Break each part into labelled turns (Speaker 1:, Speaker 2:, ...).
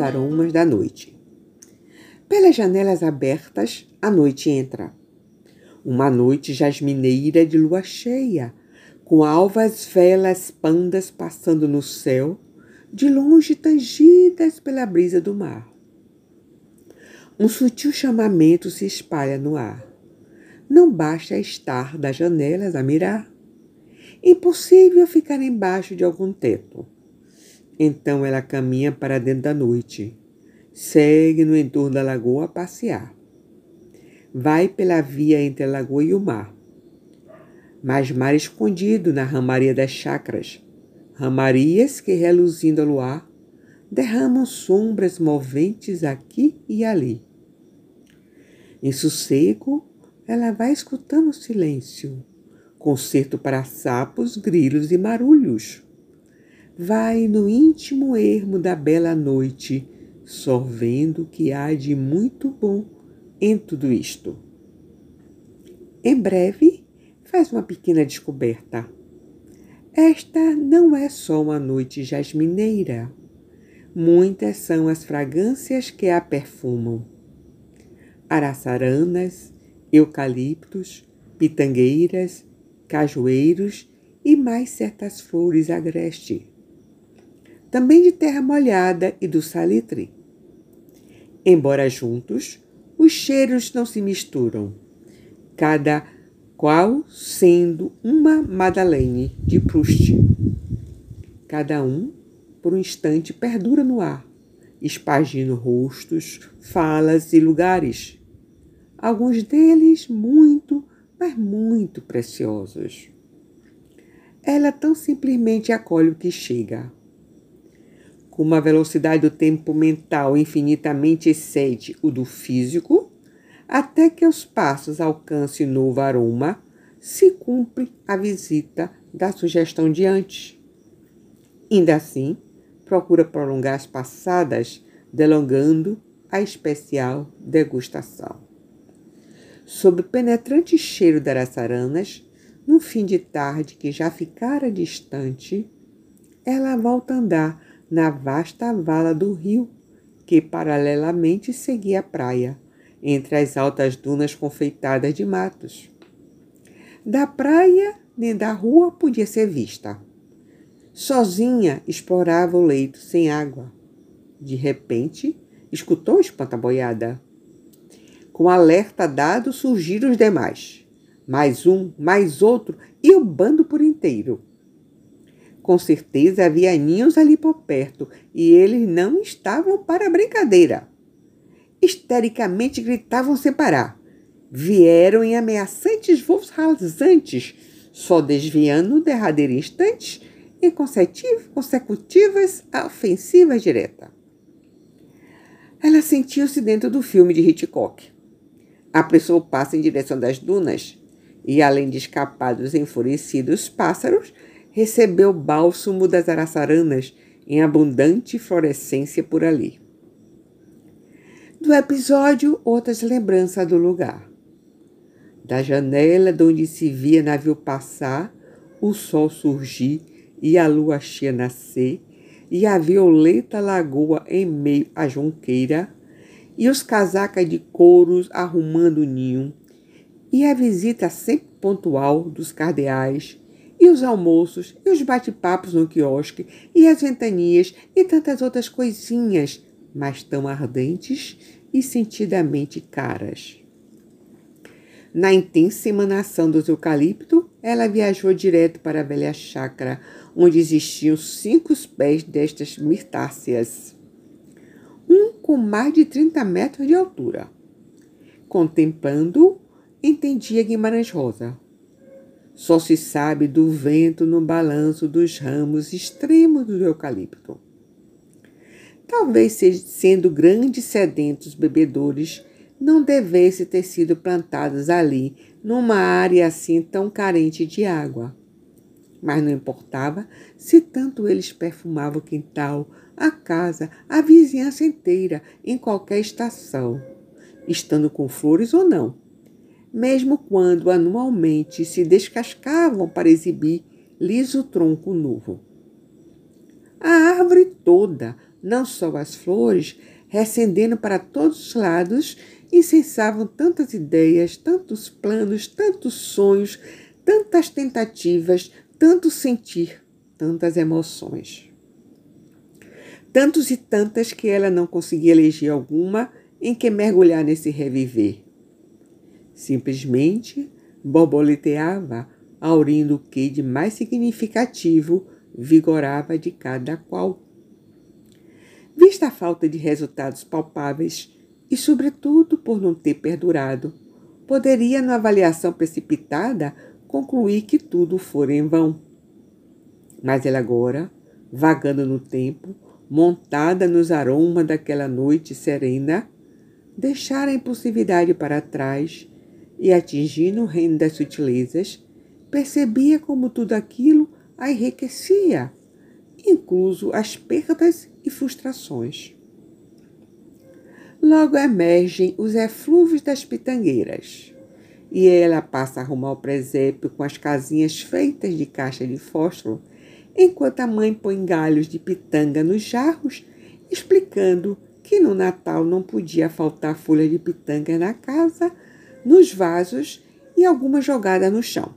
Speaker 1: aromas da noite. Pelas janelas abertas, a noite entra. Uma noite jasmineira de lua cheia, com alvas velas pandas passando no céu, de longe tangidas pela brisa do mar. Um sutil chamamento se espalha no ar. Não basta estar das janelas a mirar. Impossível ficar embaixo de algum teto. Então ela caminha para dentro da noite. Segue no entorno da lagoa a passear. Vai pela via entre a lagoa e o mar mas mar escondido na ramaria das chacras, ramarias que, reluzindo ao luar, derramam sombras moventes aqui e ali. Em sossego, ela vai escutando o silêncio, concerto para sapos, grilos e marulhos. Vai no íntimo ermo da bela noite, sorvendo o que há de muito bom em tudo isto. Em breve, faz uma pequena descoberta. Esta não é só uma noite jasmineira. Muitas são as fragrâncias que a perfumam. Araçaranas, eucaliptos, pitangueiras, cajueiros e mais certas flores agreste. Também de terra molhada e do salitre. Embora juntos, os cheiros não se misturam. Cada qual sendo uma Madeleine de Proust. Cada um, por um instante, perdura no ar, espagindo rostos, falas e lugares. Alguns deles muito, mas muito preciosos. Ela tão simplesmente acolhe o que chega. Com uma velocidade do tempo mental infinitamente excede o do físico, até que os passos alcancem novo aroma, se cumpre a visita da sugestão de antes. Ainda assim, procura prolongar as passadas, delongando a especial degustação. Sob o penetrante cheiro das araçaranas, no fim de tarde que já ficara distante, ela volta a andar na vasta vala do rio, que paralelamente seguia a praia, entre as altas dunas confeitadas de matos. Da praia nem da rua podia ser vista. Sozinha explorava o leito sem água. De repente, escutou a espantaboiada. Com alerta dado, surgiram os demais. Mais um, mais outro e o bando por inteiro. Com certeza havia ninhos ali por perto e eles não estavam para brincadeira histericamente gritavam sem parar. Vieram em ameaçantes voos rasantes, só desviando no derradeiro instante em consecutivas ofensivas diretas. Ela sentiu-se dentro do filme de Hitchcock. Apressou o passo em direção das dunas e, além de escapar dos enfurecidos pássaros, recebeu bálsamo das araçaranas em abundante florescência por ali. Do episódio, outras lembranças do lugar. Da janela de onde se via navio passar, o sol surgir e a lua cheia nascer, e a violeta lagoa em meio à jonqueira, e os casacas de couros arrumando o ninho, e a visita sempre pontual dos cardeais, e os almoços, e os bate-papos no quiosque, e as ventanias, e tantas outras coisinhas mas tão ardentes e sentidamente caras. Na intensa emanação dos eucalipto, ela viajou direto para a velha chácara, onde existiam cinco pés destas mirtáceas, um com mais de 30 metros de altura. Contemplando, entendia Guimarães Rosa. Só se sabe do vento no balanço dos ramos extremos do eucalipto. Talvez sendo grandes sedentos bebedores, não devesse ter sido plantados ali, numa área assim tão carente de água. Mas não importava se tanto eles perfumavam o quintal, a casa, a vizinhança inteira, em qualquer estação, estando com flores ou não. Mesmo quando anualmente se descascavam para exibir liso tronco novo. A árvore toda, não só as flores, recendendo para todos os lados, incensavam tantas ideias, tantos planos, tantos sonhos, tantas tentativas, tanto sentir, tantas emoções. Tantos e tantas que ela não conseguia eleger alguma em que mergulhar nesse reviver. Simplesmente borboleteava, aurindo o que de mais significativo vigorava de cada qual. Vista a falta de resultados palpáveis e, sobretudo, por não ter perdurado, poderia, na avaliação precipitada, concluir que tudo fora em vão. Mas ela agora, vagando no tempo, montada nos aromas daquela noite serena, deixara a impulsividade para trás e, atingindo o reino das sutilezas, percebia como tudo aquilo a enriquecia, incluso as perdas e frustrações. Logo emergem os eflúvios das pitangueiras, e ela passa a arrumar o presépio com as casinhas feitas de caixa de fósforo, enquanto a mãe põe galhos de pitanga nos jarros, explicando que no Natal não podia faltar folha de pitanga na casa, nos vasos e alguma jogada no chão.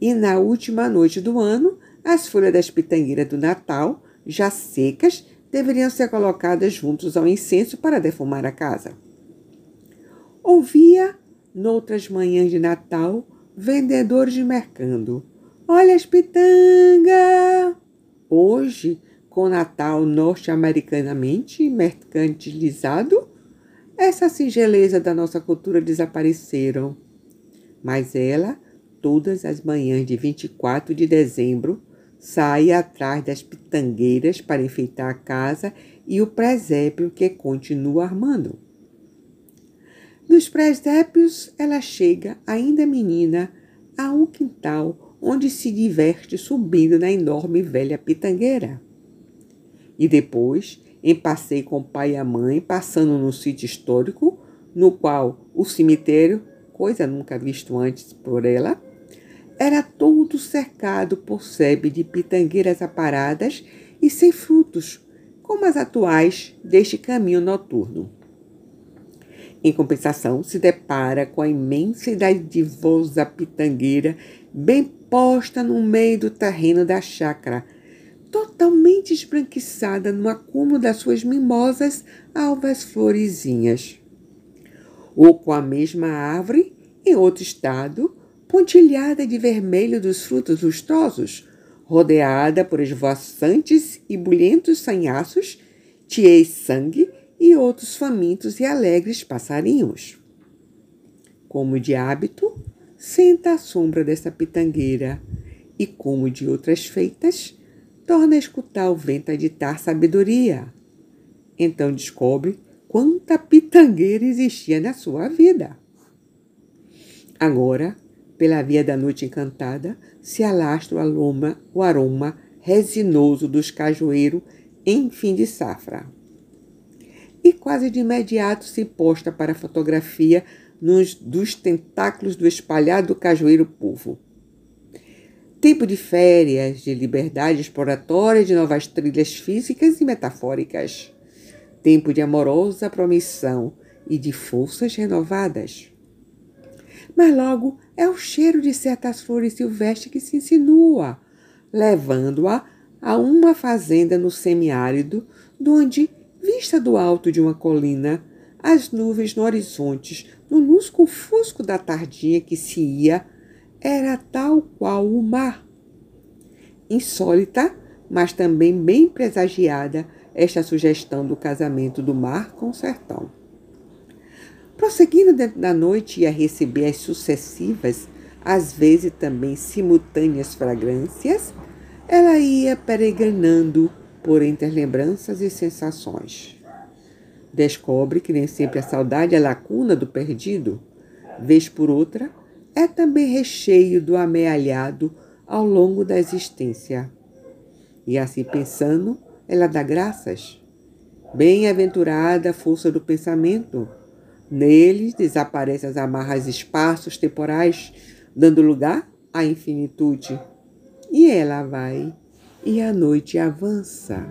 Speaker 1: E na última noite do ano, as folhas das pitangueiras do Natal, já secas, deveriam ser colocadas juntos ao incenso para defumar a casa. Ouvia, noutras manhãs de Natal, vendedores de mercando. Olha as pitanga! Hoje, com Natal norte-americanamente mercantilizado, essa singeleza da nossa cultura desapareceram. Mas ela, todas as manhãs de 24 de dezembro, sai atrás das pitangueiras para enfeitar a casa e o presépio que continua armando. Nos presépios, ela chega, ainda menina, a um quintal onde se diverte subindo na enorme velha pitangueira. E depois, em passeio com o pai e a mãe, passando no sítio histórico, no qual o cemitério, coisa nunca visto antes por ela, era todo cercado por sebe de pitangueiras aparadas e sem frutos, como as atuais deste caminho noturno. Em compensação, se depara com a imensa e dadivosa pitangueira bem posta no meio do terreno da chácara, totalmente esbranquiçada no acúmulo das suas mimosas alvas florezinhas. Ou com a mesma árvore, em outro estado, pontilhada de vermelho dos frutos lustosos, rodeada por esvoaçantes e bulhentos sanhaços, tiês sangue e outros famintos e alegres passarinhos. Como de hábito, senta à sombra dessa pitangueira e, como de outras feitas, torna a escutar o vento a ditar sabedoria. Então descobre quanta pitangueira existia na sua vida. Agora, pela via da noite encantada, se alastra o aroma, o aroma resinoso dos cajueiros em fim de safra. E quase de imediato se posta para a fotografia nos, dos tentáculos do espalhado cajueiro povo. Tempo de férias, de liberdade exploratória, de novas trilhas físicas e metafóricas. Tempo de amorosa promissão e de forças renovadas. Mas logo é o cheiro de certas flores silvestres que se insinua, levando-a a uma fazenda no semiárido, onde, vista do alto de uma colina, as nuvens no horizonte, no lusco-fusco da tardinha que se ia, era tal qual o mar. Insólita, mas também bem presagiada, esta sugestão do casamento do mar com o sertão. Prosseguindo dentro da noite, ia receber as sucessivas, às vezes também simultâneas fragrâncias, ela ia peregrinando por entre as lembranças e sensações. Descobre que nem sempre a saudade é lacuna do perdido, vez por outra, é também recheio do amealhado ao longo da existência. E assim pensando, ela dá graças. Bem-aventurada a força do pensamento. Neles desaparecem as amarras espaços temporais, dando lugar à infinitude. E ela vai, e a noite avança.